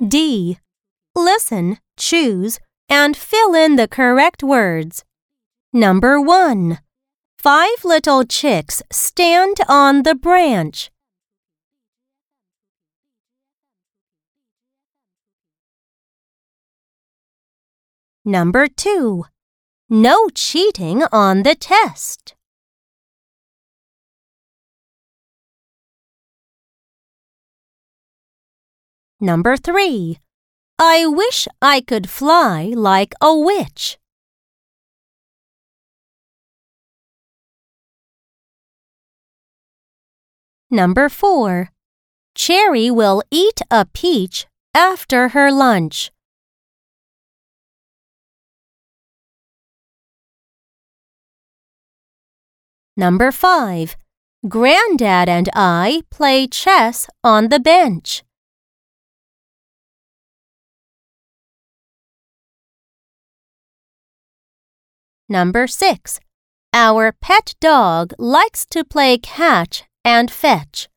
D. Listen, choose, and fill in the correct words. Number 1. Five little chicks stand on the branch. Number 2. No cheating on the test. Number 3. I wish I could fly like a witch. Number 4. Cherry will eat a peach after her lunch. Number 5. Granddad and I play chess on the bench. Number 6. Our pet dog likes to play catch and fetch.